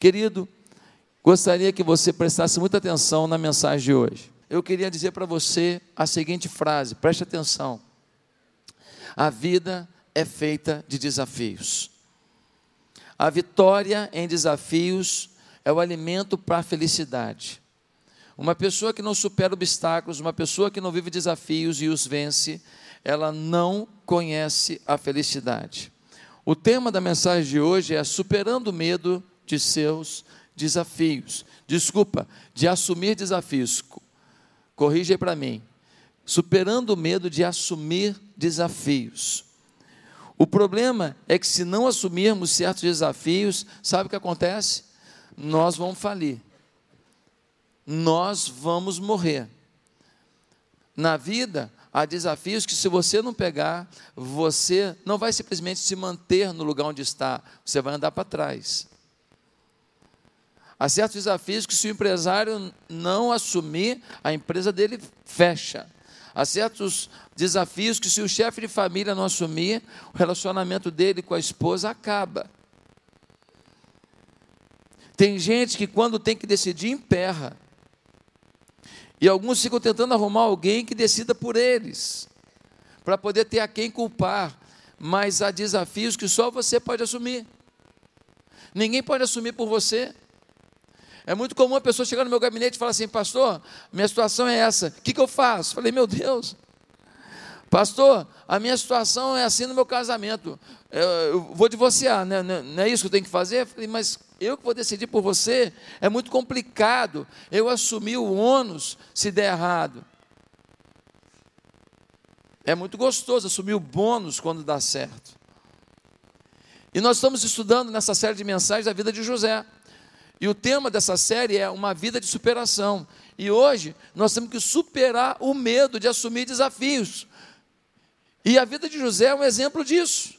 Querido, gostaria que você prestasse muita atenção na mensagem de hoje. Eu queria dizer para você a seguinte frase, preste atenção. A vida é feita de desafios. A vitória em desafios é o alimento para a felicidade. Uma pessoa que não supera obstáculos, uma pessoa que não vive desafios e os vence, ela não conhece a felicidade. O tema da mensagem de hoje é superando o medo de seus desafios. Desculpa, de assumir desafios. Corrija aí para mim. Superando o medo de assumir desafios. O problema é que se não assumirmos certos desafios, sabe o que acontece? Nós vamos falir. Nós vamos morrer. Na vida, há desafios que, se você não pegar, você não vai simplesmente se manter no lugar onde está, você vai andar para trás. Há certos desafios que, se o empresário não assumir, a empresa dele fecha. Há certos desafios que, se o chefe de família não assumir, o relacionamento dele com a esposa acaba. Tem gente que, quando tem que decidir, emperra. E alguns ficam tentando arrumar alguém que decida por eles, para poder ter a quem culpar. Mas há desafios que só você pode assumir. Ninguém pode assumir por você. É muito comum a pessoa chegar no meu gabinete e falar assim, pastor, minha situação é essa, o que, que eu faço? Falei, meu Deus, pastor, a minha situação é assim no meu casamento, eu, eu vou divorciar, né? não é isso que eu tenho que fazer? Falei, mas eu que vou decidir por você, é muito complicado eu assumir o ônus se der errado. É muito gostoso assumir o bônus quando dá certo. E nós estamos estudando nessa série de mensagens a vida de José. E o tema dessa série é uma vida de superação. E hoje nós temos que superar o medo de assumir desafios. E a vida de José é um exemplo disso.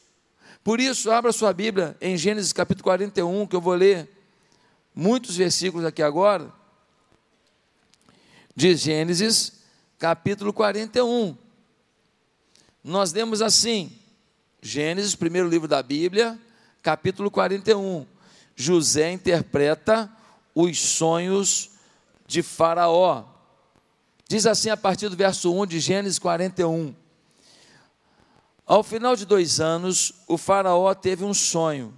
Por isso, abra sua Bíblia em Gênesis capítulo 41, que eu vou ler muitos versículos aqui agora. De Gênesis capítulo 41. Nós lemos assim, Gênesis, primeiro livro da Bíblia, capítulo 41. José interpreta os sonhos de Faraó. Diz assim a partir do verso 1 de Gênesis 41. Ao final de dois anos, o Faraó teve um sonho.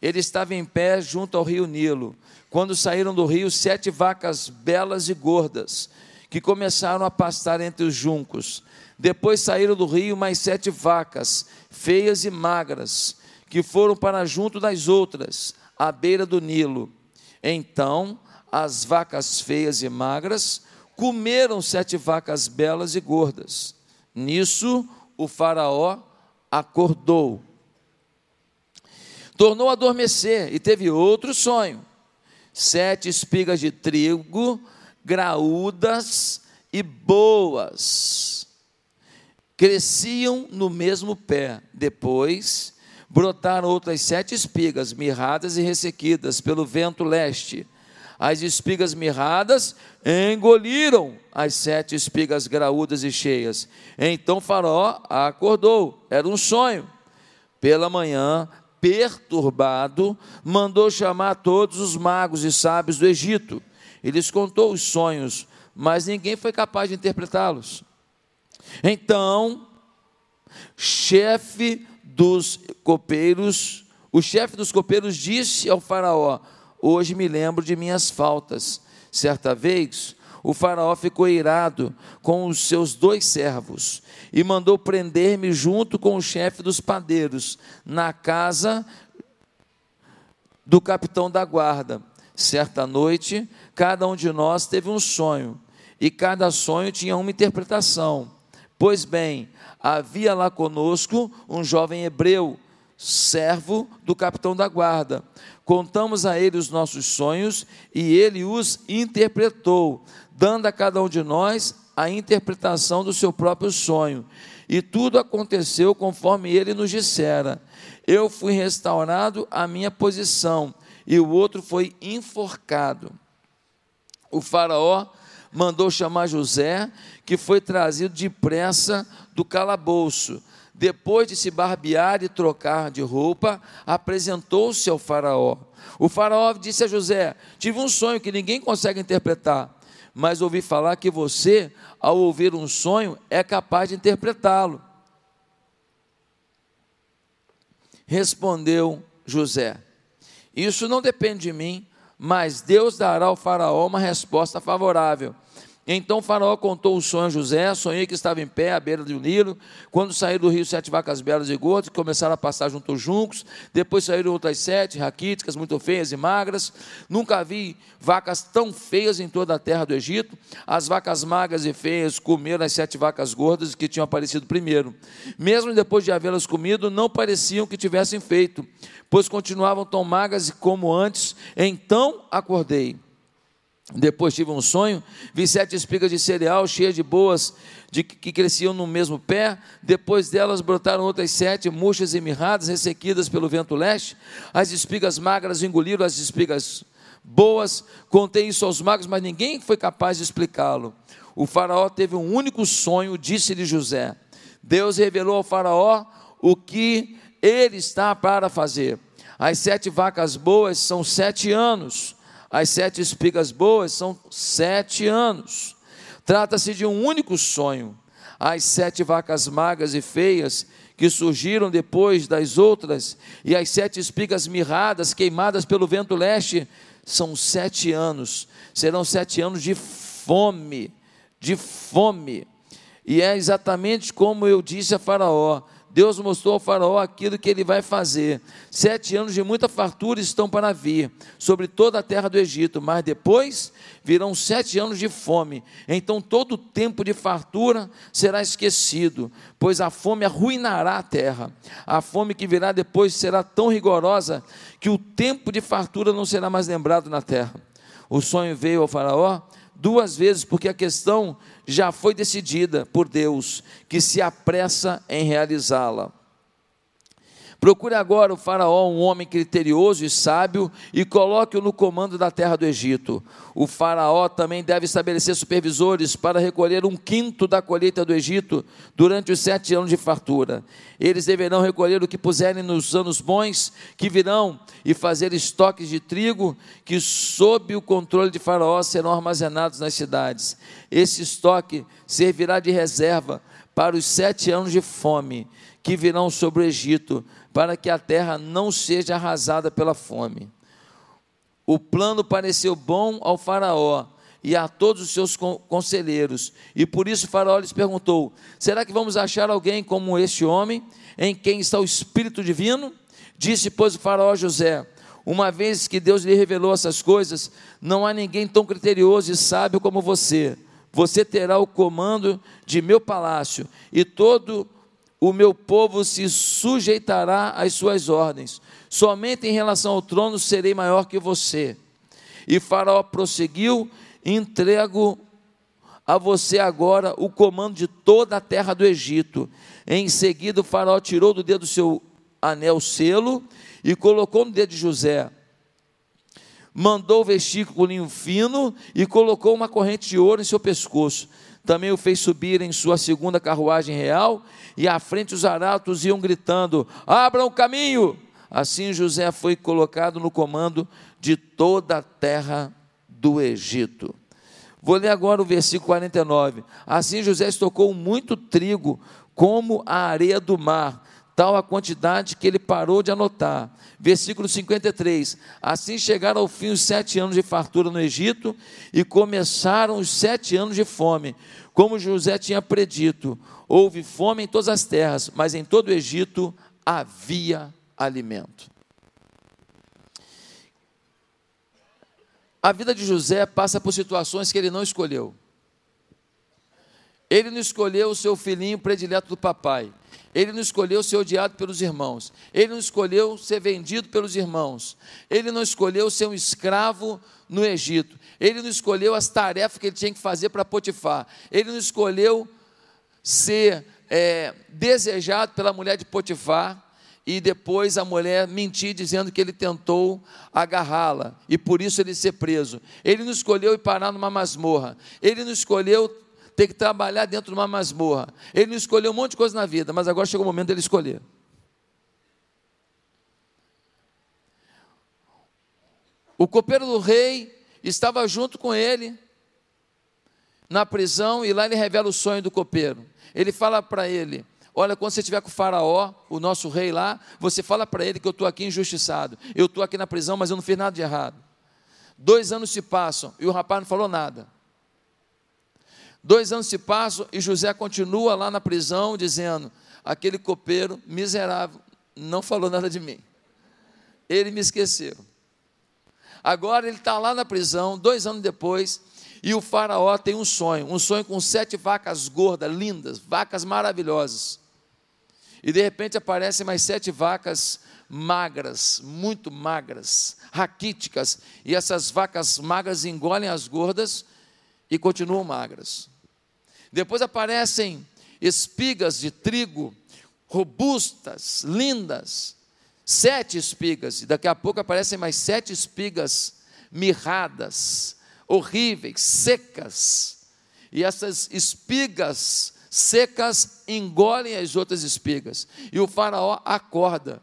Ele estava em pé junto ao rio Nilo, quando saíram do rio sete vacas belas e gordas, que começaram a pastar entre os juncos. Depois saíram do rio mais sete vacas, feias e magras, que foram para junto das outras à beira do Nilo. Então as vacas feias e magras comeram sete vacas belas e gordas. Nisso o Faraó acordou. Tornou a adormecer e teve outro sonho: sete espigas de trigo, graúdas e boas, cresciam no mesmo pé. Depois brotaram outras sete espigas, mirradas e ressequidas pelo vento leste. As espigas mirradas engoliram as sete espigas graúdas e cheias. Então Faraó acordou, era um sonho. Pela manhã, perturbado, mandou chamar todos os magos e sábios do Egito. Eles contou os sonhos, mas ninguém foi capaz de interpretá-los. Então, chefe dos copeiros, o chefe dos copeiros disse ao Faraó: Hoje me lembro de minhas faltas. Certa vez, o Faraó ficou irado com os seus dois servos e mandou prender-me junto com o chefe dos padeiros na casa do capitão da guarda. Certa noite, cada um de nós teve um sonho e cada sonho tinha uma interpretação. Pois bem, havia lá conosco um jovem hebreu, servo do capitão da guarda. Contamos a ele os nossos sonhos e ele os interpretou, dando a cada um de nós a interpretação do seu próprio sonho. E tudo aconteceu conforme ele nos dissera. Eu fui restaurado à minha posição e o outro foi enforcado. O Faraó mandou chamar José, que foi trazido depressa do calabouço. depois de se barbear e trocar de roupa, apresentou-se ao Faraó. O Faraó disse a José: Tive um sonho que ninguém consegue interpretar, mas ouvi falar que você, ao ouvir um sonho, é capaz de interpretá-lo. Respondeu José: Isso não depende de mim, mas Deus dará ao Faraó uma resposta favorável. Então Faraó contou o sonho a José, sonhei que estava em pé à beira do Nilo, quando saíram do rio sete vacas belas e gordas, que começaram a passar junto aos juncos, depois saíram outras sete, raquíticas, muito feias e magras, nunca vi vacas tão feias em toda a terra do Egito, as vacas magras e feias comeram as sete vacas gordas que tinham aparecido primeiro, mesmo depois de havê-las comido, não pareciam que tivessem feito, pois continuavam tão magras como antes, então acordei, depois tive um sonho, vi sete espigas de cereal cheias de boas, de, que cresciam no mesmo pé. Depois delas brotaram outras sete, murchas e mirradas, ressequidas pelo vento leste. As espigas magras engoliram as espigas boas. Contei isso aos magos, mas ninguém foi capaz de explicá-lo. O faraó teve um único sonho, disse-lhe José. Deus revelou ao faraó o que ele está para fazer. As sete vacas boas são sete anos as sete espigas boas são sete anos. Trata-se de um único sonho. As sete vacas magras e feias que surgiram depois das outras, e as sete espigas mirradas, queimadas pelo vento leste, são sete anos. Serão sete anos de fome, de fome. E é exatamente como eu disse a Faraó: Deus mostrou ao Faraó aquilo que ele vai fazer. Sete anos de muita fartura estão para vir sobre toda a terra do Egito, mas depois virão sete anos de fome. Então todo o tempo de fartura será esquecido, pois a fome arruinará a terra. A fome que virá depois será tão rigorosa que o tempo de fartura não será mais lembrado na terra. O sonho veio ao Faraó duas vezes, porque a questão já foi decidida por Deus, que se apressa em realizá-la. Procure agora o Faraó, um homem criterioso e sábio, e coloque-o no comando da terra do Egito. O Faraó também deve estabelecer supervisores para recolher um quinto da colheita do Egito durante os sete anos de fartura. Eles deverão recolher o que puserem nos anos bons que virão e fazer estoques de trigo que, sob o controle de Faraó, serão armazenados nas cidades. Esse estoque servirá de reserva para os sete anos de fome que virão sobre o Egito para que a terra não seja arrasada pela fome. O plano pareceu bom ao Faraó e a todos os seus conselheiros, e por isso Faraó lhes perguntou: Será que vamos achar alguém como este homem, em quem está o Espírito Divino? Disse, pois, o Faraó a José: Uma vez que Deus lhe revelou essas coisas, não há ninguém tão criterioso e sábio como você. Você terá o comando de meu palácio, e todo o o meu povo se sujeitará às suas ordens. Somente em relação ao trono serei maior que você. E Faraó prosseguiu: entrego a você agora o comando de toda a terra do Egito. Em seguida, o Faraó tirou do dedo do seu anel selo e colocou no dedo de José. Mandou vestir com linho fino e colocou uma corrente de ouro em seu pescoço também o fez subir em sua segunda carruagem real, e à frente os arautos iam gritando: Abram o caminho! Assim José foi colocado no comando de toda a terra do Egito. Vou ler agora o versículo 49. Assim José estocou muito trigo, como a areia do mar, tal a quantidade que ele parou de anotar. Versículo 53. Assim chegaram ao fim os sete anos de fartura no Egito e começaram os sete anos de fome. Como José tinha predito, houve fome em todas as terras, mas em todo o Egito havia alimento. A vida de José passa por situações que ele não escolheu. Ele não escolheu o seu filhinho predileto do papai. Ele não escolheu ser odiado pelos irmãos. Ele não escolheu ser vendido pelos irmãos. Ele não escolheu ser um escravo no Egito. Ele não escolheu as tarefas que ele tinha que fazer para Potifar. Ele não escolheu ser é, desejado pela mulher de Potifar e depois a mulher mentir dizendo que ele tentou agarrá-la e por isso ele ser preso. Ele não escolheu ir parar numa masmorra. Ele não escolheu ter que trabalhar dentro de uma masmorra. Ele não escolheu um monte de coisa na vida, mas agora chegou o momento dele escolher. O copeiro do rei estava junto com ele na prisão e lá ele revela o sonho do copeiro. Ele fala para ele: Olha, quando você estiver com o Faraó, o nosso rei lá, você fala para ele que eu estou aqui injustiçado. Eu estou aqui na prisão, mas eu não fiz nada de errado. Dois anos se passam e o rapaz não falou nada. Dois anos se passam e José continua lá na prisão dizendo: aquele copeiro miserável não falou nada de mim. Ele me esqueceu. Agora ele está lá na prisão, dois anos depois, e o faraó tem um sonho, um sonho com sete vacas gordas, lindas, vacas maravilhosas. E de repente aparecem mais sete vacas magras, muito magras, raquíticas, e essas vacas magras engolem as gordas e continuam magras. Depois aparecem espigas de trigo, robustas, lindas, sete espigas, e daqui a pouco aparecem mais sete espigas mirradas, horríveis, secas. E essas espigas secas engolem as outras espigas. E o faraó acorda.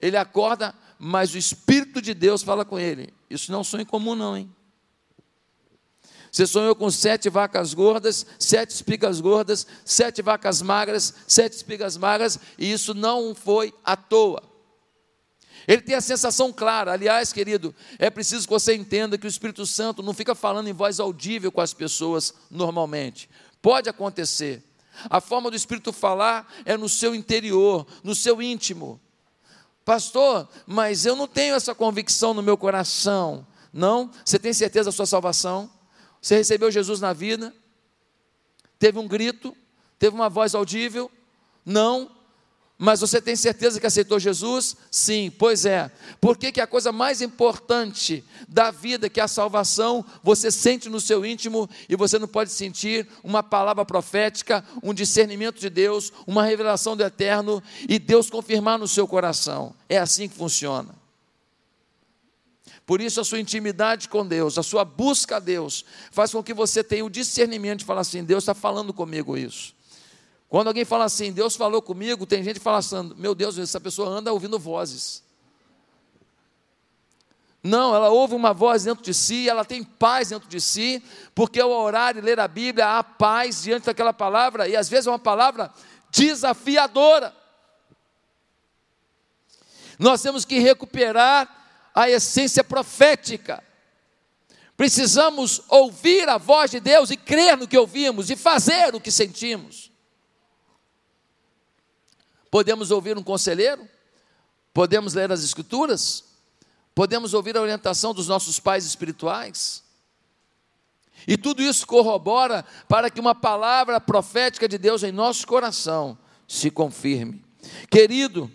Ele acorda, mas o Espírito de Deus fala com ele. Isso não sonho comum, não, hein? Você sonhou com sete vacas gordas, sete espigas gordas, sete vacas magras, sete espigas magras, e isso não foi à toa. Ele tem a sensação clara. Aliás, querido, é preciso que você entenda que o Espírito Santo não fica falando em voz audível com as pessoas normalmente. Pode acontecer. A forma do Espírito falar é no seu interior, no seu íntimo. Pastor, mas eu não tenho essa convicção no meu coração. Não? Você tem certeza da sua salvação? Você recebeu Jesus na vida? Teve um grito? Teve uma voz audível? Não? Mas você tem certeza que aceitou Jesus? Sim, pois é. Por que, que a coisa mais importante da vida, que é a salvação, você sente no seu íntimo e você não pode sentir uma palavra profética, um discernimento de Deus, uma revelação do eterno e Deus confirmar no seu coração? É assim que funciona. Por isso, a sua intimidade com Deus, a sua busca a Deus, faz com que você tenha o discernimento de falar assim: Deus está falando comigo isso. Quando alguém fala assim, Deus falou comigo, tem gente que fala assim, meu Deus, essa pessoa anda ouvindo vozes. Não, ela ouve uma voz dentro de si, ela tem paz dentro de si, porque ao orar e ler a Bíblia há paz diante daquela palavra, e às vezes é uma palavra desafiadora. Nós temos que recuperar a essência profética. Precisamos ouvir a voz de Deus e crer no que ouvimos e fazer o que sentimos. Podemos ouvir um conselheiro? Podemos ler as Escrituras? Podemos ouvir a orientação dos nossos pais espirituais? E tudo isso corrobora para que uma palavra profética de Deus em nosso coração se confirme. Querido,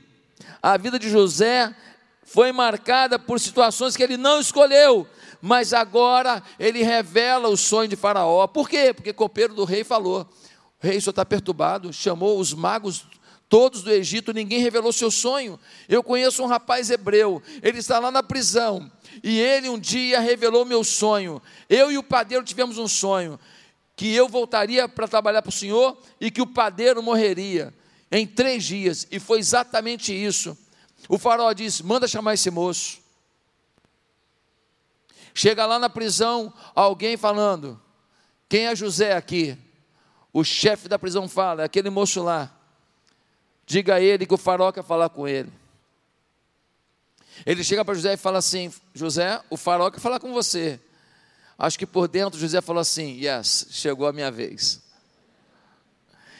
a vida de José foi marcada por situações que ele não escolheu, mas agora ele revela o sonho de Faraó. Por quê? Porque o copeiro do rei falou: o rei só está perturbado, chamou os magos todos do Egito, ninguém revelou seu sonho. Eu conheço um rapaz hebreu, ele está lá na prisão, e ele um dia revelou meu sonho. Eu e o padeiro tivemos um sonho, que eu voltaria para trabalhar para o Senhor e que o padeiro morreria em três dias, e foi exatamente isso. O faraó disse: manda chamar esse moço. Chega lá na prisão, alguém falando: quem é José aqui? O chefe da prisão fala: é aquele moço lá. Diga a ele que o faraó quer falar com ele. Ele chega para José e fala assim: José, o faraó quer falar com você. Acho que por dentro José falou assim: Yes, chegou a minha vez.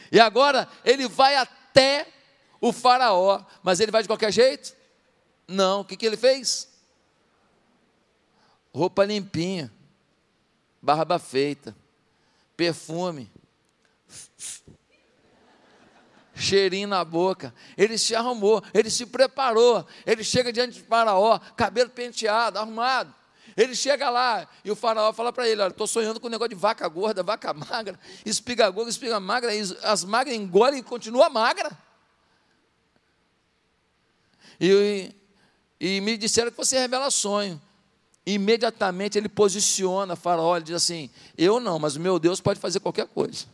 E agora ele vai até o faraó, mas ele vai de qualquer jeito? Não, o que, que ele fez? Roupa limpinha, barba feita, perfume, cheirinho na boca. Ele se arrumou, ele se preparou. Ele chega diante de Faraó, cabelo penteado, arrumado. Ele chega lá e o faraó fala para ele: Olha, estou sonhando com um negócio de vaca gorda, vaca magra, espiga gorda, espiga magra, as magras engolem e continua magra. E, e me disseram que você revela sonho. imediatamente ele posiciona Faraó, ele diz assim: Eu não, mas o meu Deus pode fazer qualquer coisa.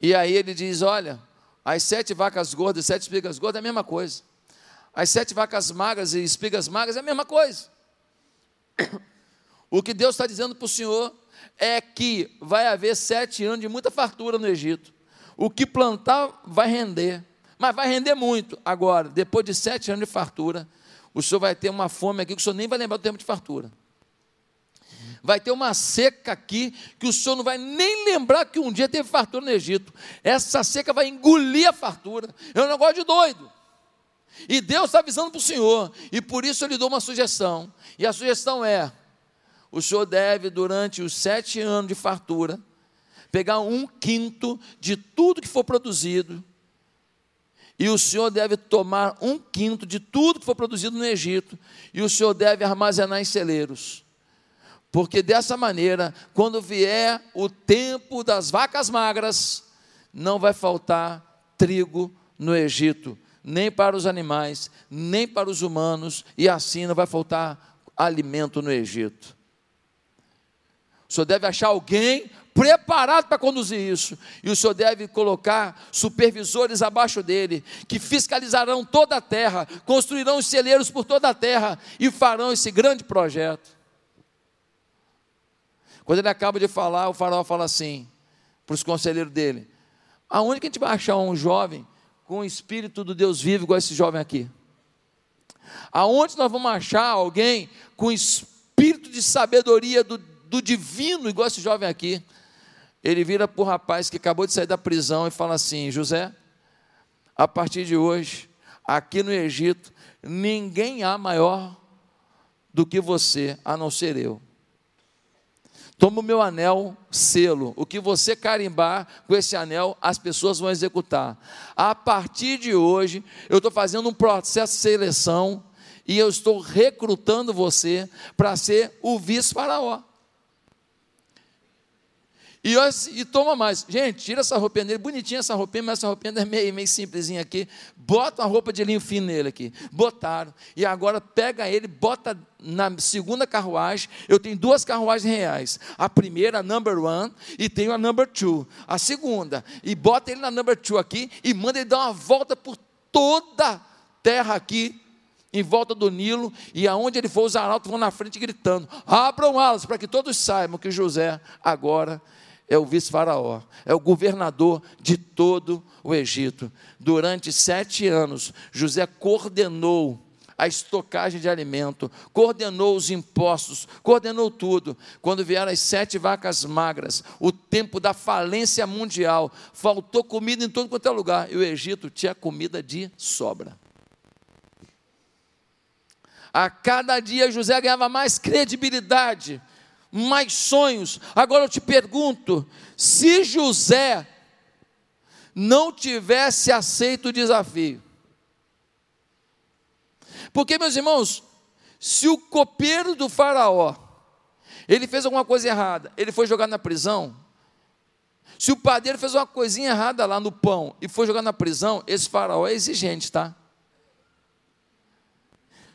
E aí ele diz: Olha, as sete vacas gordas e sete espigas gordas é a mesma coisa. As sete vacas magras e espigas magras é a mesma coisa. O que Deus está dizendo para o Senhor é que vai haver sete anos de muita fartura no Egito. O que plantar vai render, mas vai render muito. Agora, depois de sete anos de fartura, o senhor vai ter uma fome aqui que o senhor nem vai lembrar do tempo de fartura. Vai ter uma seca aqui que o senhor não vai nem lembrar que um dia teve fartura no Egito. Essa seca vai engolir a fartura. É um negócio de doido. E Deus está avisando para o senhor. E por isso eu lhe dou uma sugestão. E a sugestão é: o senhor deve, durante os sete anos de fartura, pegar um quinto de tudo que for produzido e o Senhor deve tomar um quinto de tudo que for produzido no Egito, e o Senhor deve armazenar em celeiros. Porque dessa maneira, quando vier o tempo das vacas magras, não vai faltar trigo no Egito, nem para os animais, nem para os humanos, e assim não vai faltar alimento no Egito. O senhor deve achar alguém preparado para conduzir isso. E o Senhor deve colocar supervisores abaixo dele, que fiscalizarão toda a terra, construirão os celeiros por toda a terra e farão esse grande projeto. Quando ele acaba de falar, o faraó fala assim para os conselheiros dele: aonde que a gente vai achar um jovem com o espírito do Deus vivo, igual esse jovem aqui? Aonde nós vamos achar alguém com espírito de sabedoria do, do divino, igual esse jovem aqui? Ele vira para o rapaz que acabou de sair da prisão e fala assim: José, a partir de hoje, aqui no Egito, ninguém há maior do que você, a não ser eu. Toma o meu anel, selo. O que você carimbar com esse anel, as pessoas vão executar. A partir de hoje, eu estou fazendo um processo de seleção e eu estou recrutando você para ser o vice-faraó. E, e toma mais. Gente, tira essa roupinha dele, bonitinha essa roupinha, mas essa roupinha é meio, meio simplesinha aqui. Bota uma roupa de linho fino nele aqui. Botaram. E agora pega ele, bota na segunda carruagem. Eu tenho duas carruagens reais. A primeira, a number one, e tenho a number two. A segunda. E bota ele na number two aqui e manda ele dar uma volta por toda a terra aqui em volta do Nilo, e aonde ele for, os arautos vão na frente gritando: abram alas, para que todos saibam que José agora é o vice-faraó, é o governador de todo o Egito. Durante sete anos, José coordenou a estocagem de alimento, coordenou os impostos, coordenou tudo. Quando vieram as sete vacas magras, o tempo da falência mundial, faltou comida em todo quanto é lugar, e o Egito tinha comida de sobra. A cada dia José ganhava mais credibilidade, mais sonhos. Agora eu te pergunto: se José não tivesse aceito o desafio, porque, meus irmãos, se o copeiro do Faraó ele fez alguma coisa errada, ele foi jogado na prisão. Se o padeiro fez uma coisinha errada lá no pão e foi jogado na prisão, esse faraó é exigente, tá?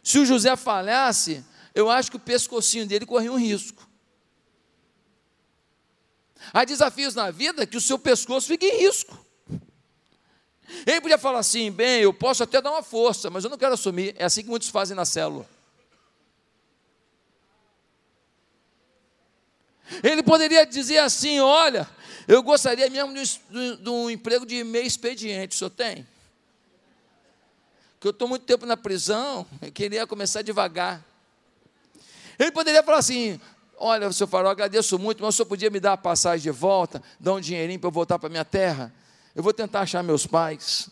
Se o José falhasse, eu acho que o pescocinho dele corria um risco. Há desafios na vida que o seu pescoço fica em risco. Ele podia falar assim: bem, eu posso até dar uma força, mas eu não quero assumir. É assim que muitos fazem na célula. Ele poderia dizer assim: olha, eu gostaria mesmo de, um emprego de meio expediente, o senhor tem? Que eu estou muito tempo na prisão, eu queria começar devagar. Ele poderia falar assim: Olha, seu farol, agradeço muito, mas o senhor podia me dar a passagem de volta, dar um dinheirinho para eu voltar para minha terra? Eu vou tentar achar meus pais.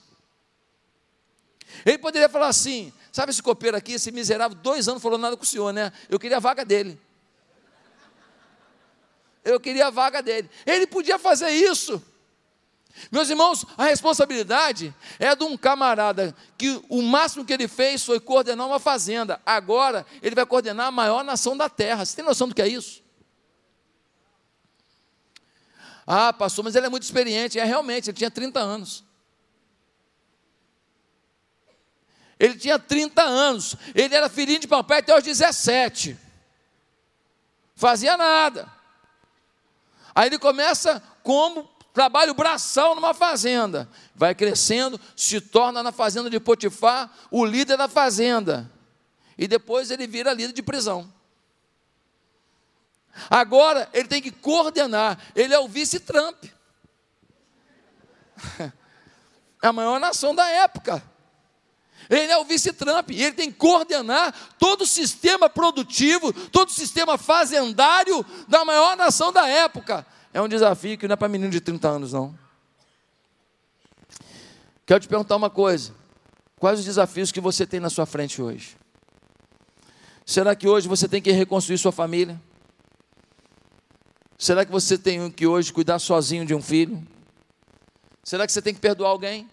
Ele poderia falar assim: sabe esse copeiro aqui, esse miserável, dois anos falou nada com o senhor, né? Eu queria a vaga dele. Eu queria a vaga dele. Ele podia fazer isso. Meus irmãos, a responsabilidade é de um camarada que o máximo que ele fez foi coordenar uma fazenda. Agora ele vai coordenar a maior nação da terra. Você tem noção do que é isso? Ah, pastor, mas ele é muito experiente. É realmente, ele tinha 30 anos. Ele tinha 30 anos. Ele era filhinho de papai até os 17. Fazia nada. Aí ele começa como trabalho braçal numa fazenda. Vai crescendo, se torna na fazenda de Potifar o líder da fazenda. E depois ele vira líder de prisão. Agora ele tem que coordenar. Ele é o vice-Trump. É a maior nação da época. Ele é o vice-Trump e ele tem que coordenar todo o sistema produtivo, todo o sistema fazendário da maior nação da época. É um desafio que não é para menino de 30 anos, não. Quero te perguntar uma coisa: quais os desafios que você tem na sua frente hoje? Será que hoje você tem que reconstruir sua família? Será que você tem que hoje cuidar sozinho de um filho? Será que você tem que perdoar alguém?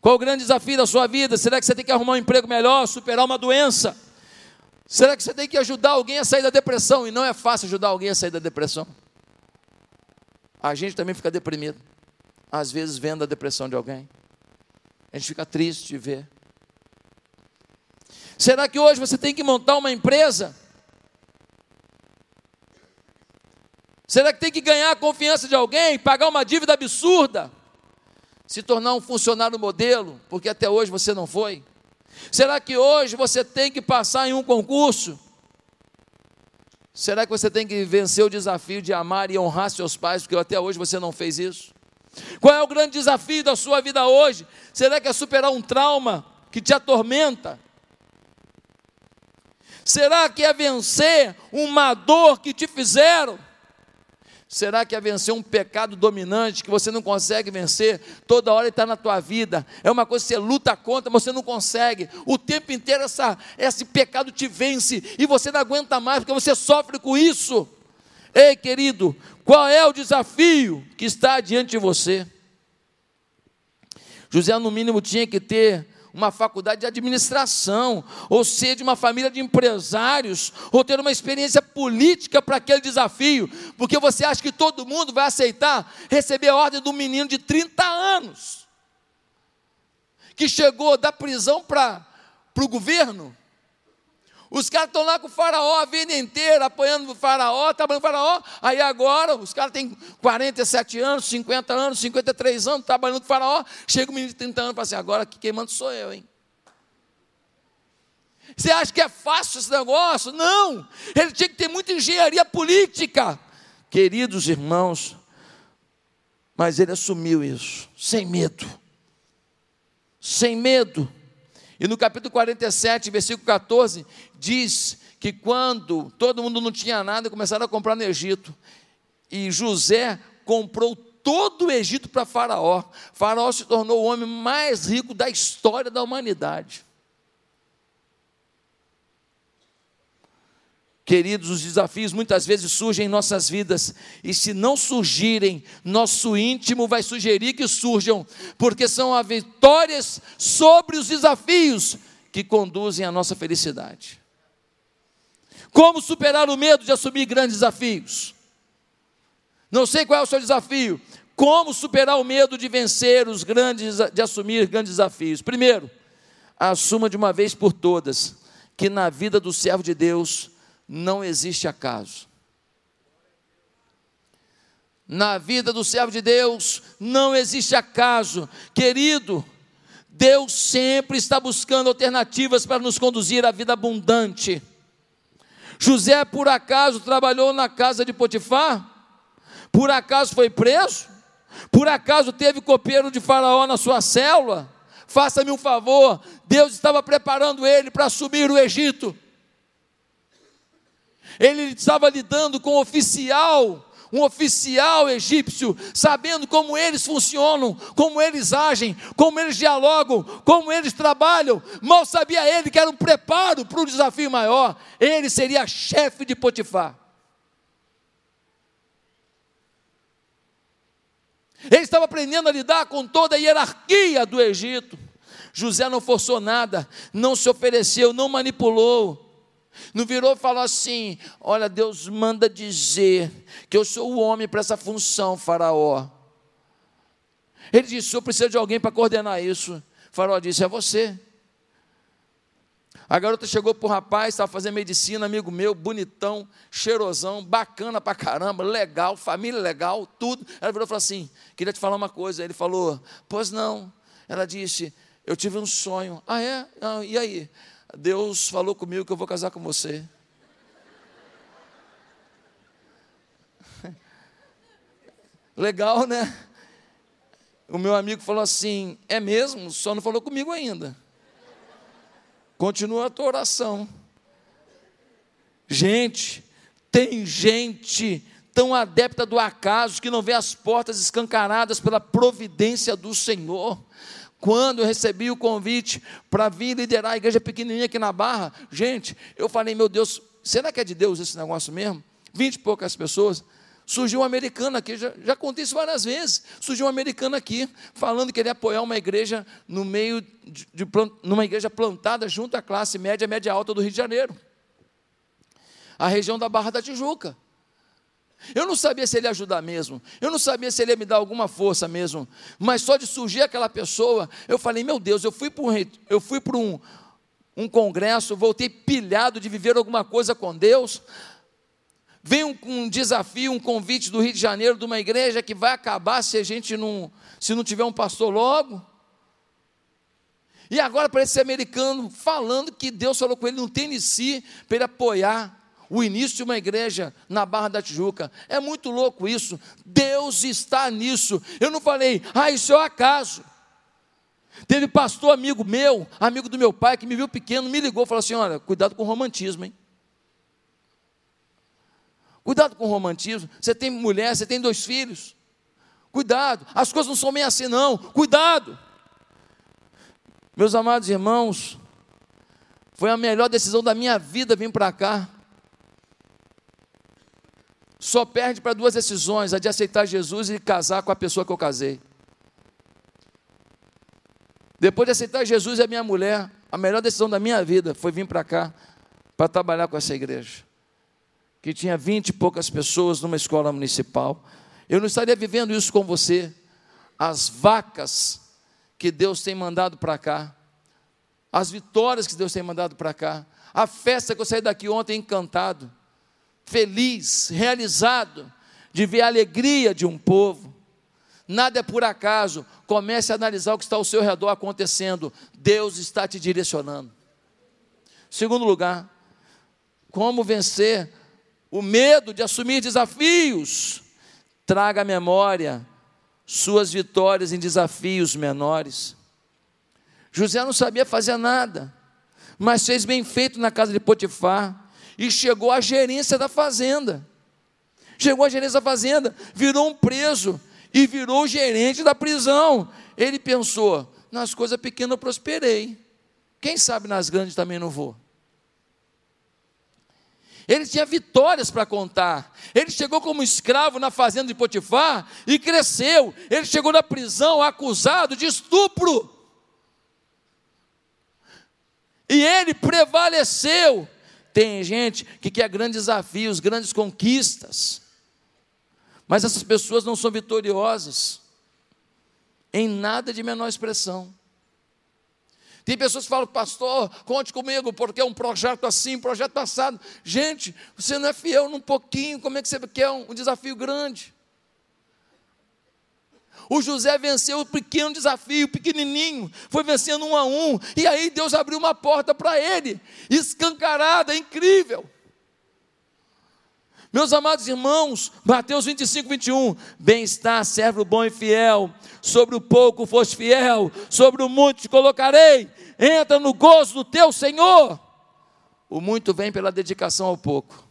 Qual o grande desafio da sua vida? Será que você tem que arrumar um emprego melhor, superar uma doença? Será que você tem que ajudar alguém a sair da depressão? E não é fácil ajudar alguém a sair da depressão. A gente também fica deprimido. Às vezes vendo a depressão de alguém. A gente fica triste de ver. Será que hoje você tem que montar uma empresa? Será que tem que ganhar a confiança de alguém, pagar uma dívida absurda? Se tornar um funcionário modelo, porque até hoje você não foi? Será que hoje você tem que passar em um concurso? Será que você tem que vencer o desafio de amar e honrar seus pais, porque até hoje você não fez isso? Qual é o grande desafio da sua vida hoje? Será que é superar um trauma que te atormenta? Será que é vencer uma dor que te fizeram? Será que é vencer um pecado dominante que você não consegue vencer? Toda hora está na tua vida. É uma coisa que você luta contra, mas você não consegue. O tempo inteiro essa, esse pecado te vence e você não aguenta mais porque você sofre com isso. Ei, querido, qual é o desafio que está diante de você? José, no mínimo, tinha que ter uma faculdade de administração, ou ser de uma família de empresários, ou ter uma experiência política para aquele desafio, porque você acha que todo mundo vai aceitar receber a ordem de um menino de 30 anos, que chegou da prisão para o governo, os caras estão lá com o faraó a vida inteira, apoiando o faraó, trabalhando com o faraó. Aí agora, os caras têm 47 anos, 50 anos, 53 anos, trabalhando com o faraó. Chega um menino de 30 anos e fala assim: agora quem manda sou eu, hein? Você acha que é fácil esse negócio? Não! Ele tinha que ter muita engenharia política. Queridos irmãos, mas ele assumiu isso, sem medo. Sem medo. E no capítulo 47, versículo 14, diz que quando todo mundo não tinha nada, começaram a comprar no Egito. E José comprou todo o Egito para Faraó. Faraó se tornou o homem mais rico da história da humanidade. Queridos, os desafios muitas vezes surgem em nossas vidas, e se não surgirem, nosso íntimo vai sugerir que surjam, porque são as vitórias sobre os desafios que conduzem à nossa felicidade. Como superar o medo de assumir grandes desafios? Não sei qual é o seu desafio. Como superar o medo de vencer os grandes, de assumir grandes desafios? Primeiro, assuma de uma vez por todas que na vida do servo de Deus não existe acaso. Na vida do servo de Deus não existe acaso, querido. Deus sempre está buscando alternativas para nos conduzir à vida abundante. José, por acaso, trabalhou na casa de Potifar? Por acaso foi preso? Por acaso teve copeiro de Faraó na sua célula? Faça-me um favor, Deus estava preparando ele para assumir o Egito ele estava lidando com oficial, um oficial egípcio, sabendo como eles funcionam, como eles agem, como eles dialogam, como eles trabalham. Mal sabia ele que era um preparo para um desafio maior. Ele seria chefe de Potifar. Ele estava aprendendo a lidar com toda a hierarquia do Egito. José não forçou nada, não se ofereceu, não manipulou. Não virou e falou assim: Olha, Deus manda dizer que eu sou o homem para essa função, Faraó. Ele disse: Eu preciso de alguém para coordenar isso. Faraó disse: É você. A garota chegou para o rapaz, estava fazendo medicina, amigo meu, bonitão, cheirosão, bacana pra caramba, legal, família legal, tudo. Ela virou e falou assim: queria te falar uma coisa. Ele falou: Pois não. Ela disse: Eu tive um sonho. Ah, é? Ah, e aí? Deus falou comigo que eu vou casar com você. Legal, né? O meu amigo falou assim: É mesmo? Só não falou comigo ainda. Continua a tua oração. Gente, tem gente tão adepta do acaso que não vê as portas escancaradas pela providência do Senhor. Quando eu recebi o convite para vir liderar a igreja pequenininha aqui na Barra, gente, eu falei, meu Deus, será que é de Deus esse negócio mesmo? Vinte e poucas pessoas. Surgiu um americano aqui, já, já contei isso várias vezes. Surgiu um americano aqui, falando que ele ia apoiar uma igreja no meio de, de numa igreja plantada junto à classe média, média alta do Rio de Janeiro. A região da Barra da Tijuca. Eu não sabia se ele ia ajudar mesmo, eu não sabia se ele ia me dar alguma força mesmo, mas só de surgir aquela pessoa, eu falei: meu Deus, eu fui para um, eu fui para um, um congresso, voltei pilhado de viver alguma coisa com Deus, Vem um, um, desafio, um convite do Rio de Janeiro, de uma igreja que vai acabar se a gente não, se não tiver um pastor logo. E agora parece ser americano falando que Deus falou com ele no Tennessee para ele apoiar o início de uma igreja na Barra da Tijuca. É muito louco isso. Deus está nisso. Eu não falei, ah, isso é um acaso. Teve pastor amigo meu, amigo do meu pai, que me viu pequeno, me ligou e falou assim: olha, cuidado com o romantismo, hein? Cuidado com o romantismo. Você tem mulher, você tem dois filhos. Cuidado. As coisas não são bem assim, não. Cuidado. Meus amados irmãos, foi a melhor decisão da minha vida vir para cá. Só perde para duas decisões: a de aceitar Jesus e casar com a pessoa que eu casei. Depois de aceitar Jesus e a minha mulher, a melhor decisão da minha vida foi vir para cá para trabalhar com essa igreja que tinha vinte e poucas pessoas numa escola municipal. Eu não estaria vivendo isso com você. As vacas que Deus tem mandado para cá, as vitórias que Deus tem mandado para cá, a festa que eu saí daqui ontem encantado, feliz, realizado, de ver a alegria de um povo. Nada é por acaso. Comece a analisar o que está ao seu redor acontecendo. Deus está te direcionando. Segundo lugar, como vencer o medo de assumir desafios, traga à memória suas vitórias em desafios menores. José não sabia fazer nada, mas fez bem feito na casa de Potifar e chegou à gerência da fazenda. Chegou à gerência da fazenda, virou um preso e virou gerente da prisão. Ele pensou: nas coisas pequenas eu prosperei, quem sabe nas grandes também não vou. Ele tinha vitórias para contar. Ele chegou como escravo na fazenda de Potifar e cresceu. Ele chegou na prisão acusado de estupro. E ele prevaleceu. Tem gente que quer grandes desafios, grandes conquistas. Mas essas pessoas não são vitoriosas em nada de menor expressão. Tem pessoas que falam, pastor, conte comigo, porque é um projeto assim, um projeto passado. Gente, você não é fiel num pouquinho, como é que você quer um, um desafio grande? O José venceu o pequeno desafio, pequenininho, foi vencendo um a um, e aí Deus abriu uma porta para ele, escancarada, incrível. Meus amados irmãos, Mateus 25, 21, bem-estar, servo bom e fiel, sobre o pouco foste fiel, sobre o muito te colocarei, entra no gozo do teu Senhor. O muito vem pela dedicação ao pouco.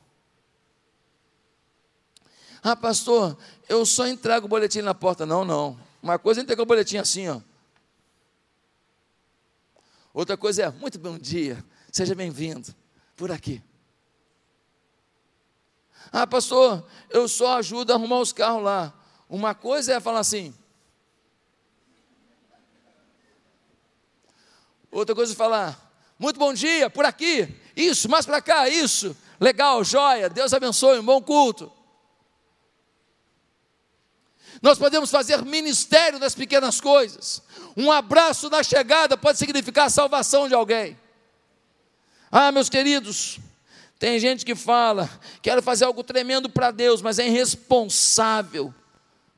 Ah, pastor, eu só entrego o boletim na porta. Não, não. Uma coisa é entregar o boletim assim, ó. Outra coisa é, muito bom dia, seja bem-vindo, por aqui. Ah, pastor, eu só ajudo a arrumar os carros lá. Uma coisa é falar assim, Outra coisa é falar, muito bom dia, por aqui, isso, mais para cá, isso, legal, joia, Deus abençoe, um bom culto. Nós podemos fazer ministério das pequenas coisas. Um abraço na chegada pode significar a salvação de alguém. Ah, meus queridos, tem gente que fala, quero fazer algo tremendo para Deus, mas é irresponsável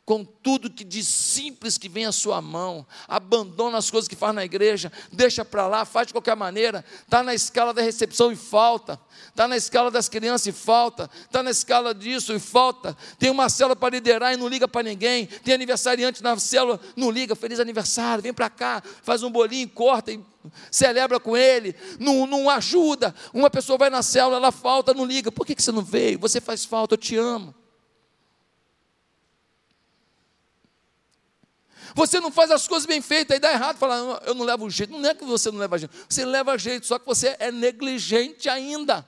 com tudo que de simples que vem à sua mão, abandona as coisas que faz na igreja, deixa para lá, faz de qualquer maneira, está na escala da recepção e falta, está na escala das crianças e falta, está na escala disso e falta, tem uma célula para liderar e não liga para ninguém, tem aniversariante na célula, não liga, feliz aniversário, vem para cá, faz um bolinho, corta e celebra com ele, não, não ajuda, uma pessoa vai na célula, ela falta, não liga, por que, que você não veio? Você faz falta, eu te amo. Você não faz as coisas bem feitas, aí dá errado, fala, eu não levo jeito. Não é que você não leva jeito, você leva jeito, só que você é negligente ainda.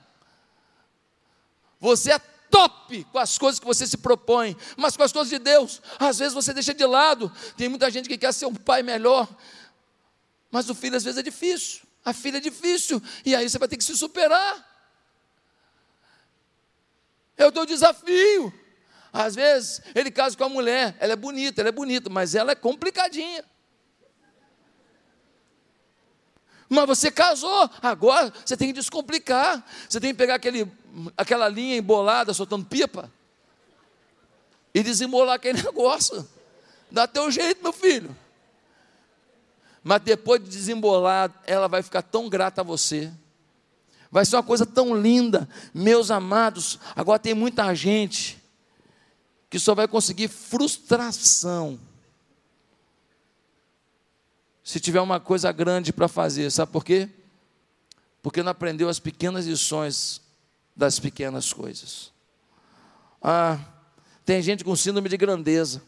Você é top com as coisas que você se propõe, mas com as coisas de Deus, às vezes você deixa de lado. Tem muita gente que quer ser um pai melhor, mas o filho às vezes é difícil, a filha é difícil, e aí você vai ter que se superar. É o teu desafio. Às vezes, ele casa com a mulher, ela é bonita, ela é bonita, mas ela é complicadinha. Mas você casou, agora você tem que descomplicar. Você tem que pegar aquele, aquela linha embolada, soltando pipa, e desembolar aquele negócio. Dá teu jeito, meu filho. Mas depois de desembolar, ela vai ficar tão grata a você. Vai ser uma coisa tão linda. Meus amados, agora tem muita gente que só vai conseguir frustração se tiver uma coisa grande para fazer. Sabe por quê? Porque não aprendeu as pequenas lições das pequenas coisas. Ah, tem gente com síndrome de grandeza.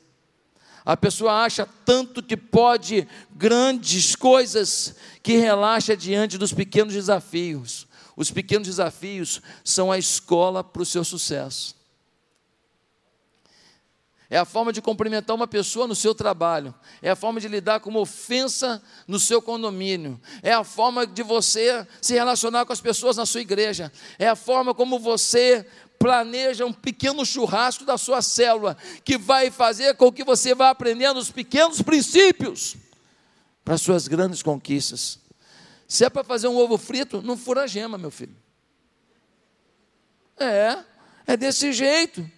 A pessoa acha tanto que pode grandes coisas que relaxa diante dos pequenos desafios. Os pequenos desafios são a escola para o seu sucesso é a forma de cumprimentar uma pessoa no seu trabalho, é a forma de lidar com uma ofensa no seu condomínio, é a forma de você se relacionar com as pessoas na sua igreja, é a forma como você planeja um pequeno churrasco da sua célula, que vai fazer com que você vá aprendendo os pequenos princípios para as suas grandes conquistas. Se é para fazer um ovo frito, não fura a gema, meu filho. É, é desse jeito.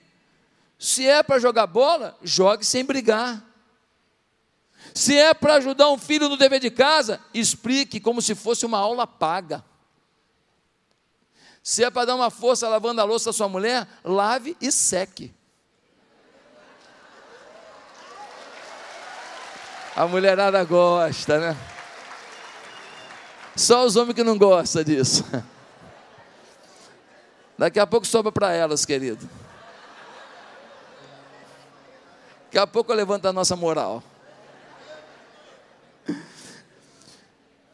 Se é para jogar bola, jogue sem brigar. Se é para ajudar um filho no dever de casa, explique como se fosse uma aula paga. Se é para dar uma força lavando a louça da sua mulher, lave e seque. A mulherada gosta, né? Só os homens que não gostam disso. Daqui a pouco sobra para elas, querido. Daqui a pouco eu levanto a nossa moral.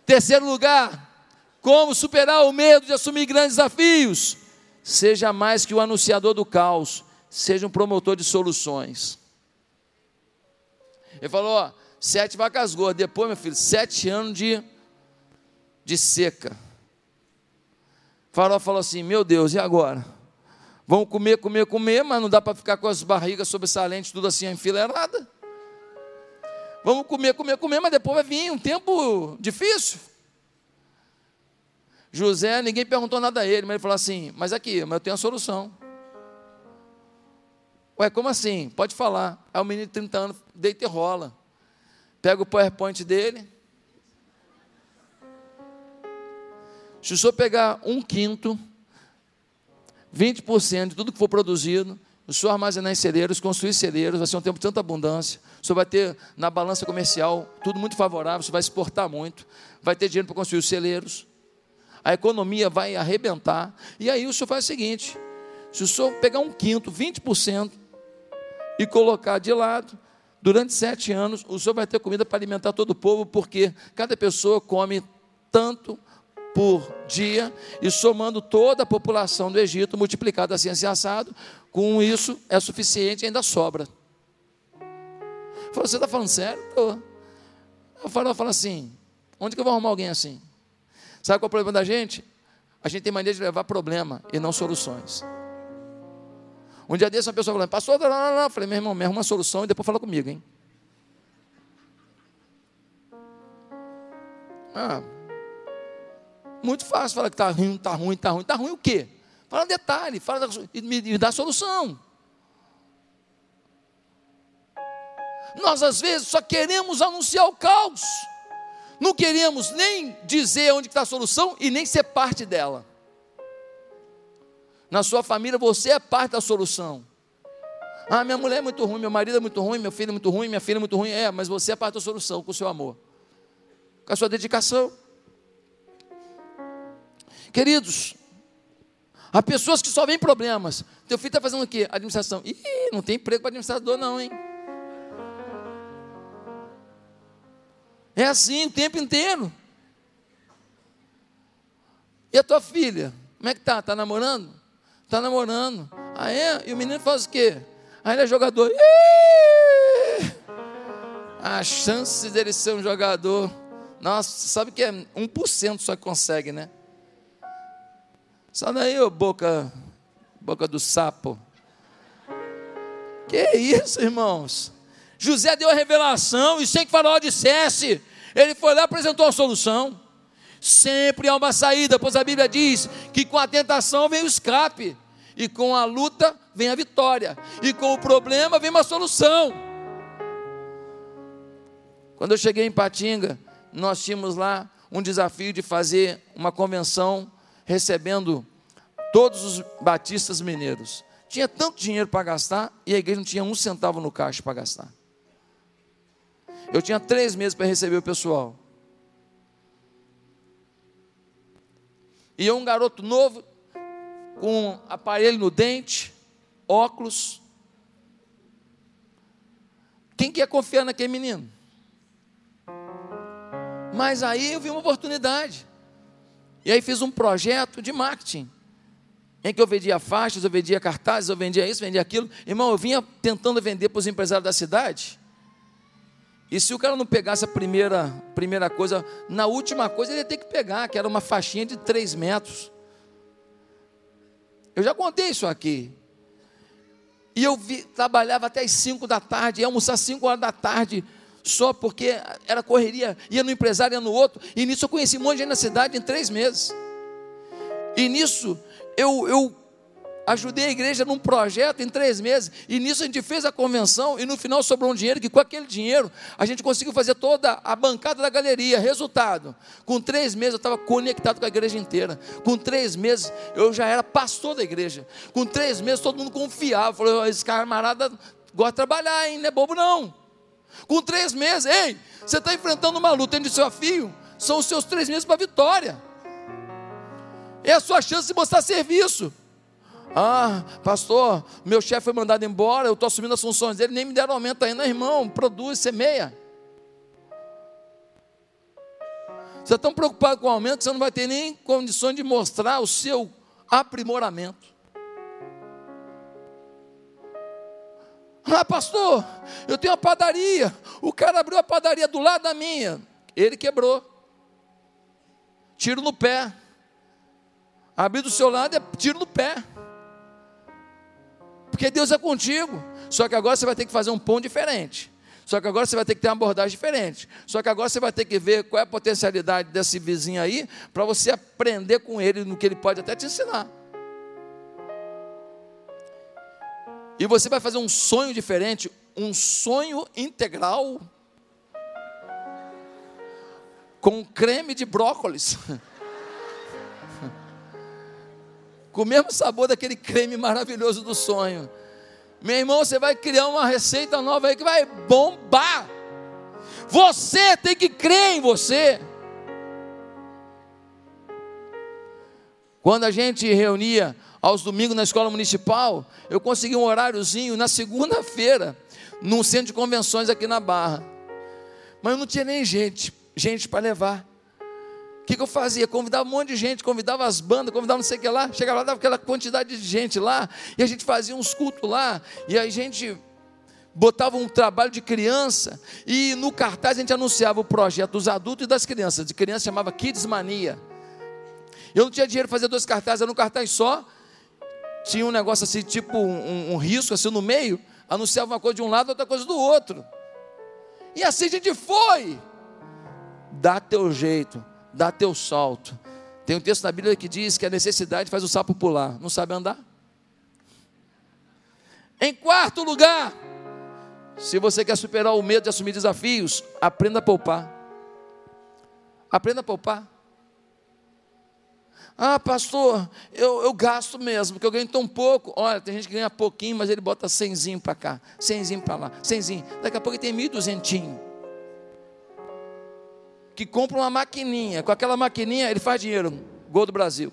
Terceiro lugar, como superar o medo de assumir grandes desafios? Seja mais que o anunciador do caos, seja um promotor de soluções. Ele falou: ó, sete vacas gordas, depois, meu filho, sete anos de, de seca. Farol falou assim: meu Deus, e agora? Vão comer, comer, comer, mas não dá para ficar com as barrigas sobressalentes, tudo assim enfileirada. Vamos comer, comer, comer, mas depois vai vir um tempo difícil. José, ninguém perguntou nada a ele, mas ele falou assim: Mas aqui, mas eu tenho a solução. Ué, como assim? Pode falar. Aí o menino de 30 anos deita e rola. Pega o PowerPoint dele. Se o senhor pegar um quinto 20% de tudo que for produzido, o senhor armazenar em celeiros, construir celeiros, vai ser um tempo de tanta abundância. O senhor vai ter na balança comercial tudo muito favorável, o senhor vai exportar muito, vai ter dinheiro para construir os celeiros, a economia vai arrebentar. E aí o senhor faz o seguinte: se o senhor pegar um quinto, 20%, e colocar de lado, durante sete anos, o senhor vai ter comida para alimentar todo o povo, porque cada pessoa come tanto por dia, e somando toda a população do Egito, multiplicada assim, assim, assado, com isso é suficiente ainda sobra. Falou, você está falando sério? Tô. O farol fala assim: onde que eu vou arrumar alguém assim? Sabe qual é o problema da gente? A gente tem mania de levar problema e não soluções. Um dia desse, uma pessoa falou: pastor, não, não, não. Eu falei: meu irmão, me arruma uma solução e depois fala comigo, hein? Ah, Muito fácil falar que está ruim, está ruim, está ruim. Está ruim o quê? Fala detalhe, fala e me, me dá solução. Nós às vezes só queremos anunciar o caos. Não queremos nem dizer onde está a solução e nem ser parte dela. Na sua família você é parte da solução. Ah, minha mulher é muito ruim, meu marido é muito ruim, meu filho é muito ruim, minha filha é muito ruim. É, mas você é parte da solução com o seu amor, com a sua dedicação. Queridos, há pessoas que só veem problemas. Teu filho está fazendo o quê? Administração. Ih, não tem emprego para administrador, não, hein? É assim o tempo inteiro. E a tua filha? Como é que tá? Está namorando? Está namorando. Ah, é? E o menino faz o quê? Aí ele é jogador. Ih! A chance dele ser um jogador. Nossa, sabe que é 1% só que consegue, né? Sai daí, ô boca, boca do sapo. Que isso, irmãos? José deu a revelação e sem que Faraó dissesse, ele foi lá e apresentou a solução. Sempre há uma saída, pois a Bíblia diz que com a tentação vem o escape. E com a luta vem a vitória. E com o problema vem uma solução. Quando eu cheguei em Patinga, nós tínhamos lá um desafio de fazer uma convenção recebendo todos os batistas mineiros. Tinha tanto dinheiro para gastar e a igreja não tinha um centavo no caixa para gastar. Eu tinha três meses para receber o pessoal. E eu, um garoto novo, com aparelho no dente, óculos. Quem quer confiar naquele menino? Mas aí eu vi uma oportunidade. E aí fiz um projeto de marketing. Em que eu vendia faixas, eu vendia cartazes, eu vendia isso, vendia aquilo. Irmão, eu vinha tentando vender para os empresários da cidade. E se o cara não pegasse a primeira, primeira coisa, na última coisa ele ia ter que pegar, que era uma faixinha de 3 metros. Eu já contei isso aqui. E eu vi, trabalhava até as 5 da tarde, ia almoçar 5 horas da tarde, só porque era correria, ia no empresário, ia no outro. E nisso eu conheci um monte de gente na cidade em três meses. E nisso eu, eu Ajudei a igreja num projeto em três meses. E nisso a gente fez a convenção. E no final sobrou um dinheiro. Que com aquele dinheiro a gente conseguiu fazer toda a bancada da galeria. Resultado: com três meses eu estava conectado com a igreja inteira. Com três meses eu já era pastor da igreja. Com três meses todo mundo confiava. Falou: esse camarada gosta de trabalhar, hein? Não é bobo não. Com três meses, ei, você está enfrentando uma luta, tem desafio. São os seus três meses para a vitória. É a sua chance de mostrar serviço. Ah, pastor, meu chefe foi mandado embora, eu estou assumindo as funções dele, nem me deram aumento ainda, irmão, produz, semeia. Você está tão preocupado com o aumento que você não vai ter nem condições de mostrar o seu aprimoramento. Ah, pastor, eu tenho uma padaria. O cara abriu a padaria do lado da minha. Ele quebrou. Tiro no pé. Abrir do seu lado é tiro no pé. Porque Deus é contigo. Só que agora você vai ter que fazer um pão diferente. Só que agora você vai ter que ter uma abordagem diferente. Só que agora você vai ter que ver qual é a potencialidade desse vizinho aí, para você aprender com ele no que ele pode até te ensinar. E você vai fazer um sonho diferente, um sonho integral com creme de brócolis. com o mesmo sabor daquele creme maravilhoso do sonho. Meu irmão, você vai criar uma receita nova aí que vai bombar. Você tem que crer em você. Quando a gente reunia aos domingos na escola municipal, eu consegui um horáriozinho na segunda-feira, num centro de convenções aqui na Barra. Mas eu não tinha nem gente, gente para levar. O que, que, eu fazia? Convidava um monte de gente, convidava as bandas, convidava não sei o que lá, chegava lá, dava aquela quantidade de gente lá, e a gente fazia uns cultos lá, e a gente botava um trabalho de criança, e no cartaz a gente anunciava o projeto dos adultos e das crianças, de criança chamava Kids Mania. Eu não tinha dinheiro para fazer dois cartazes, era um cartaz só, tinha um negócio assim, tipo um, um risco assim no meio, anunciava uma coisa de um lado, outra coisa do outro. E assim a gente foi. Dá teu jeito dá teu salto, Tem um texto na Bíblia que diz que a necessidade faz o sapo pular. Não sabe andar? Em quarto lugar, se você quer superar o medo de assumir desafios, aprenda a poupar. Aprenda a poupar. Ah, pastor, eu, eu gasto mesmo, porque eu ganho tão pouco. Olha, tem gente que ganha pouquinho, mas ele bota cenzinho para cá, cenzinho para lá, cenzinho. Daqui a pouco ele tem mil duzentinho. Que compra uma maquininha. Com aquela maquininha ele faz dinheiro. Gol do Brasil.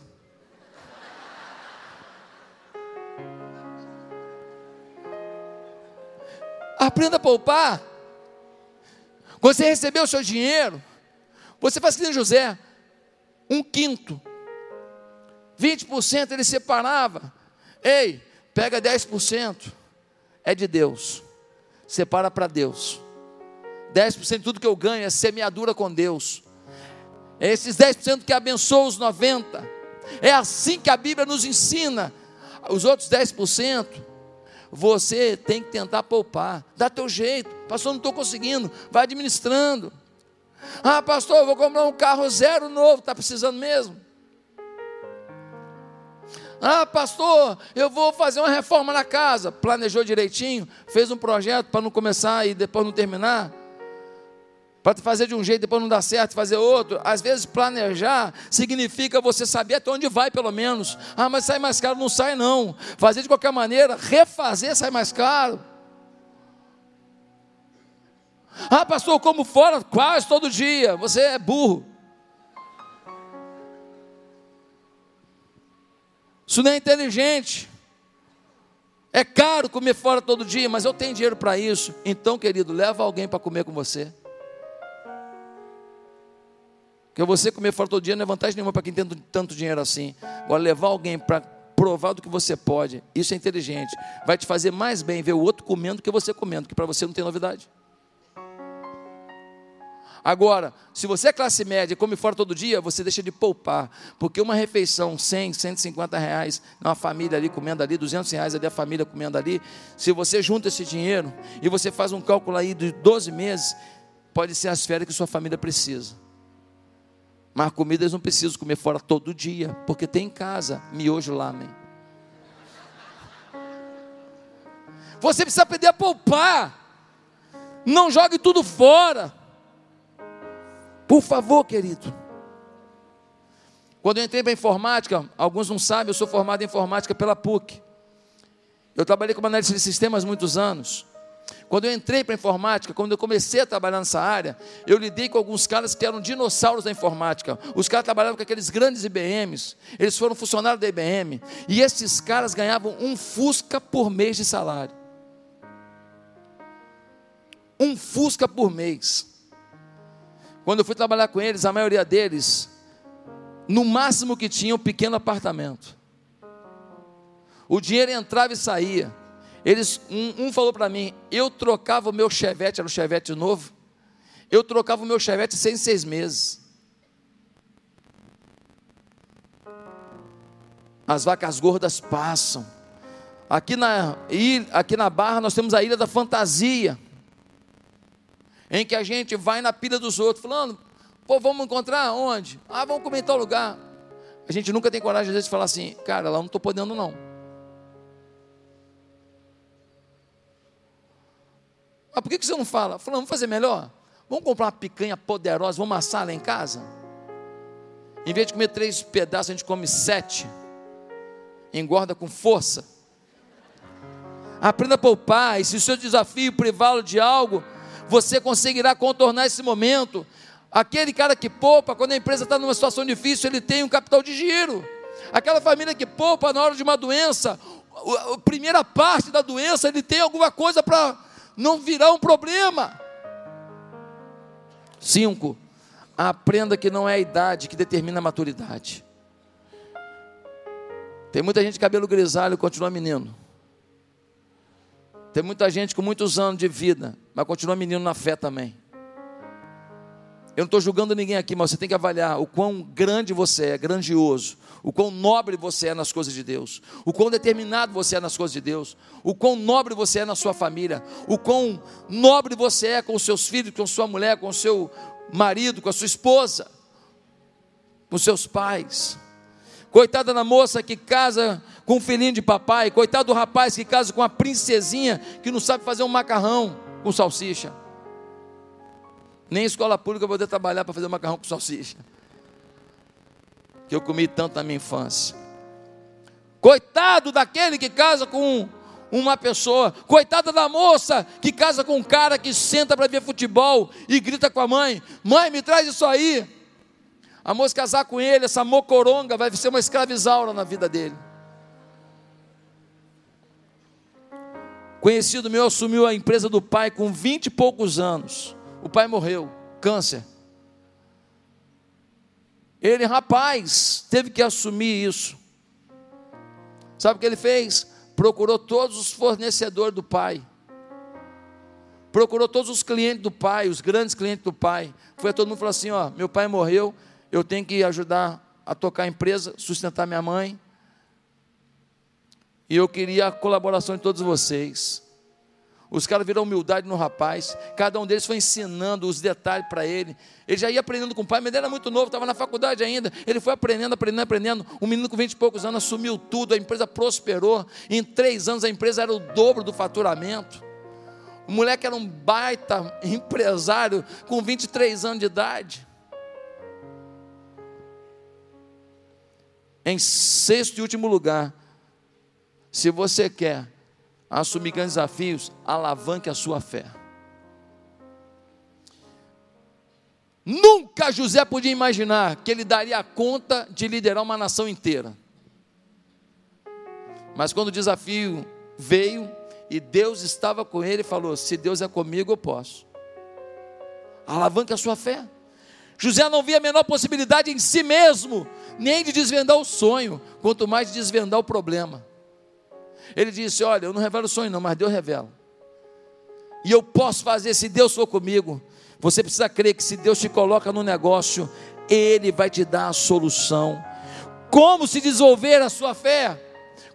Aprenda a poupar. Você recebeu o seu dinheiro, você faz que nem José, um quinto 20% ele separava. Ei, pega 10%, é de Deus. Separa para Deus. 10% de tudo que eu ganho é semeadura com Deus. É esses 10% que abençoa os 90%. É assim que a Bíblia nos ensina. Os outros 10%, você tem que tentar poupar. Dá teu jeito. Pastor, não estou conseguindo. Vai administrando. Ah, pastor, vou comprar um carro zero novo. Está precisando mesmo? Ah, pastor, eu vou fazer uma reforma na casa. Planejou direitinho, fez um projeto para não começar e depois não terminar. Para fazer de um jeito, depois não dar certo, fazer outro. Às vezes planejar significa você saber até onde vai, pelo menos. Ah, mas sai mais caro, não sai não. Fazer de qualquer maneira, refazer sai mais caro. Ah, pastor, como fora quase todo dia. Você é burro. Isso não é inteligente. É caro comer fora todo dia, mas eu tenho dinheiro para isso. Então, querido, leva alguém para comer com você. Porque você comer fora todo dia não é vantagem nenhuma para quem tem tanto dinheiro assim. Agora, levar alguém para provar do que você pode, isso é inteligente. Vai te fazer mais bem ver o outro comendo do que você comendo, que para você não tem novidade. Agora, se você é classe média e come fora todo dia, você deixa de poupar, porque uma refeição, 100, 150 reais, uma família ali comendo ali, 200 reais ali a família comendo ali, se você junta esse dinheiro e você faz um cálculo aí de 12 meses, pode ser as férias que sua família precisa. Mas comida eles não precisam comer fora todo dia, porque tem em casa miojo lá, amém. Você precisa aprender a poupar. Não jogue tudo fora. Por favor, querido. Quando eu entrei para informática, alguns não sabem, eu sou formado em informática pela PUC. Eu trabalhei como analista de sistemas muitos anos. Quando eu entrei para a informática, quando eu comecei a trabalhar nessa área, eu lidei com alguns caras que eram dinossauros da informática. Os caras trabalhavam com aqueles grandes IBMs, eles foram funcionários da IBM, e esses caras ganhavam um Fusca por mês de salário. Um Fusca por mês. Quando eu fui trabalhar com eles, a maioria deles, no máximo que tinha um pequeno apartamento. O dinheiro entrava e saía. Eles, um, um falou para mim, eu trocava o meu chevette, era um chevette novo, eu trocava o meu chevette sem seis meses. As vacas gordas passam. Aqui na, aqui na Barra nós temos a Ilha da Fantasia em que a gente vai na pilha dos outros, falando, pô, vamos encontrar onde? Ah, vamos comer em tal lugar. A gente nunca tem coragem, às vezes, de falar assim, cara, lá não estou podendo, não. Ah, por que, que você não fala? Falando, vamos fazer melhor? Vamos comprar uma picanha poderosa, vamos assar lá em casa? Em vez de comer três pedaços, a gente come sete. Engorda com força. Aprenda a poupar, e se o seu desafio privá-lo de algo, você conseguirá contornar esse momento. Aquele cara que poupa, quando a empresa está numa situação difícil, ele tem um capital de giro. Aquela família que poupa na hora de uma doença, a primeira parte da doença, ele tem alguma coisa para não virar um problema. Cinco, aprenda que não é a idade que determina a maturidade. Tem muita gente de cabelo grisalho e continua menino. Tem muita gente com muitos anos de vida, mas continua menino na fé também. Eu não estou julgando ninguém aqui, mas você tem que avaliar o quão grande você é, grandioso, o quão nobre você é nas coisas de Deus, o quão determinado você é nas coisas de Deus, o quão nobre você é na sua família, o quão nobre você é com seus filhos, com sua mulher, com seu marido, com a sua esposa. com seus pais. Coitada da moça que casa com um filhinho de papai. Coitado do rapaz que casa com uma princesinha que não sabe fazer um macarrão com salsicha. Nem escola pública eu vou poder trabalhar para fazer um macarrão com salsicha. Que eu comi tanto na minha infância. Coitado daquele que casa com uma pessoa. Coitada da moça que casa com um cara que senta para ver futebol e grita com a mãe: Mãe, me traz isso aí. A moça casar com ele, essa mocoronga vai ser uma escravizaura na vida dele. Conhecido meu assumiu a empresa do pai com vinte e poucos anos. O pai morreu, câncer. Ele, rapaz, teve que assumir isso. Sabe o que ele fez? Procurou todos os fornecedores do pai. Procurou todos os clientes do pai, os grandes clientes do pai. Foi a todo mundo e falou assim: ó, meu pai morreu, eu tenho que ajudar a tocar a empresa, sustentar minha mãe. E eu queria a colaboração de todos vocês. Os caras viram humildade no rapaz. Cada um deles foi ensinando os detalhes para ele. Ele já ia aprendendo com o pai, mas ele era muito novo, estava na faculdade ainda. Ele foi aprendendo, aprendendo, aprendendo. Um menino com 20 e poucos anos assumiu tudo, a empresa prosperou. Em três anos a empresa era o dobro do faturamento. O moleque era um baita empresário com 23 anos de idade. Em sexto e último lugar, se você quer assumir grandes desafios, alavanque a sua fé. Nunca José podia imaginar que ele daria conta de liderar uma nação inteira. Mas quando o desafio veio e Deus estava com ele, falou: Se Deus é comigo, eu posso. Alavanque a sua fé. José não via a menor possibilidade em si mesmo, nem de desvendar o sonho, quanto mais de desvendar o problema. Ele disse: Olha, eu não revelo sonho, não, mas Deus revela. E eu posso fazer se Deus for comigo. Você precisa crer que se Deus te coloca no negócio, Ele vai te dar a solução. Como se desenvolver a sua fé?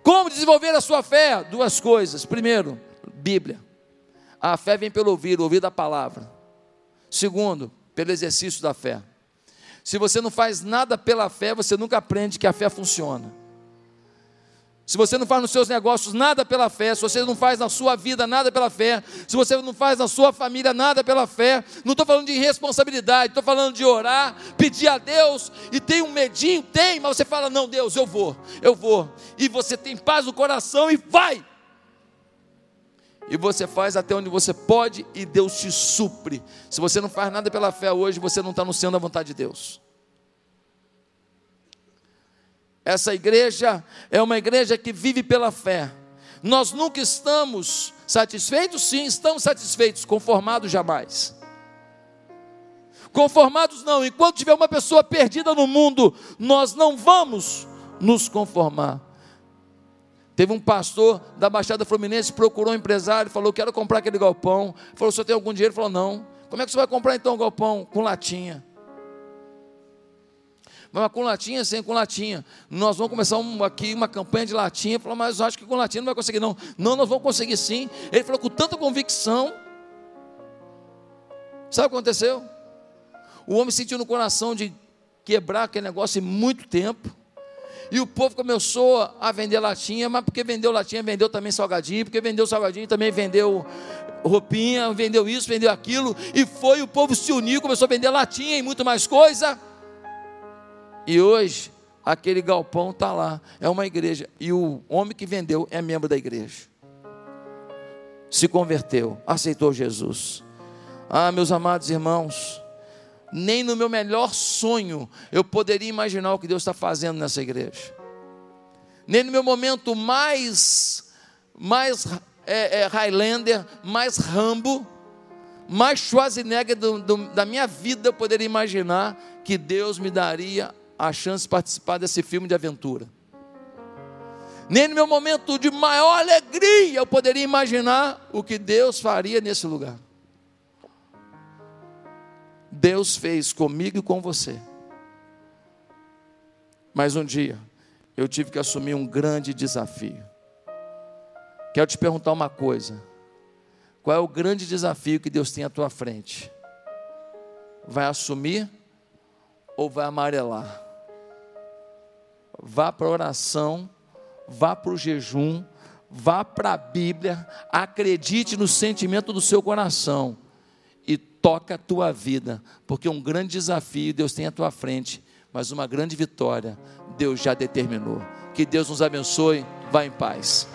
Como desenvolver a sua fé? Duas coisas. Primeiro, Bíblia. A fé vem pelo ouvir, ouvir da palavra. Segundo, pelo exercício da fé. Se você não faz nada pela fé, você nunca aprende que a fé funciona. Se você não faz nos seus negócios nada pela fé, se você não faz na sua vida nada pela fé, se você não faz na sua família nada pela fé, não estou falando de irresponsabilidade, estou falando de orar, pedir a Deus e tem um medinho, tem, mas você fala: não, Deus, eu vou, eu vou, e você tem paz no coração e vai. E você faz até onde você pode e Deus te supre. Se você não faz nada pela fé hoje, você não está no centro da vontade de Deus. Essa igreja é uma igreja que vive pela fé. Nós nunca estamos satisfeitos, sim, estamos satisfeitos, conformados jamais. Conformados não, enquanto tiver uma pessoa perdida no mundo, nós não vamos nos conformar. Teve um pastor da Baixada Fluminense procurou um empresário, falou: Quero comprar aquele galpão. Falou: "Você tem algum dinheiro? Falou: Não. Como é que você vai comprar então o galpão? Com latinha. Mas com latinha, sem com latinha. Nós vamos começar um, aqui uma campanha de latinha. Falou, mas eu acho que com latinha não vai conseguir, não. Não, nós vamos conseguir sim. Ele falou com tanta convicção. Sabe o que aconteceu? O homem sentiu no coração de quebrar aquele negócio em muito tempo. E o povo começou a vender latinha, mas porque vendeu latinha, vendeu também salgadinho, porque vendeu salgadinho, também vendeu roupinha, vendeu isso, vendeu aquilo, e foi, o povo se uniu, começou a vender latinha e muito mais coisa. E hoje, aquele galpão está lá, é uma igreja. E o homem que vendeu é membro da igreja. Se converteu, aceitou Jesus. Ah, meus amados irmãos, nem no meu melhor sonho eu poderia imaginar o que Deus está fazendo nessa igreja. Nem no meu momento mais, mais é, é, Highlander, mais Rambo, mais Schwarzenegger do, do, da minha vida eu poderia imaginar que Deus me daria a chance de participar desse filme de aventura. Nem no meu momento de maior alegria eu poderia imaginar o que Deus faria nesse lugar. Deus fez comigo e com você. Mas um dia eu tive que assumir um grande desafio. Quero te perguntar uma coisa: qual é o grande desafio que Deus tem à tua frente? Vai assumir ou vai amarelar? Vá para a oração, vá para o jejum, vá para a Bíblia, acredite no sentimento do seu coração e toca a tua vida, porque um grande desafio Deus tem à tua frente, mas uma grande vitória Deus já determinou. Que Deus nos abençoe, vá em paz.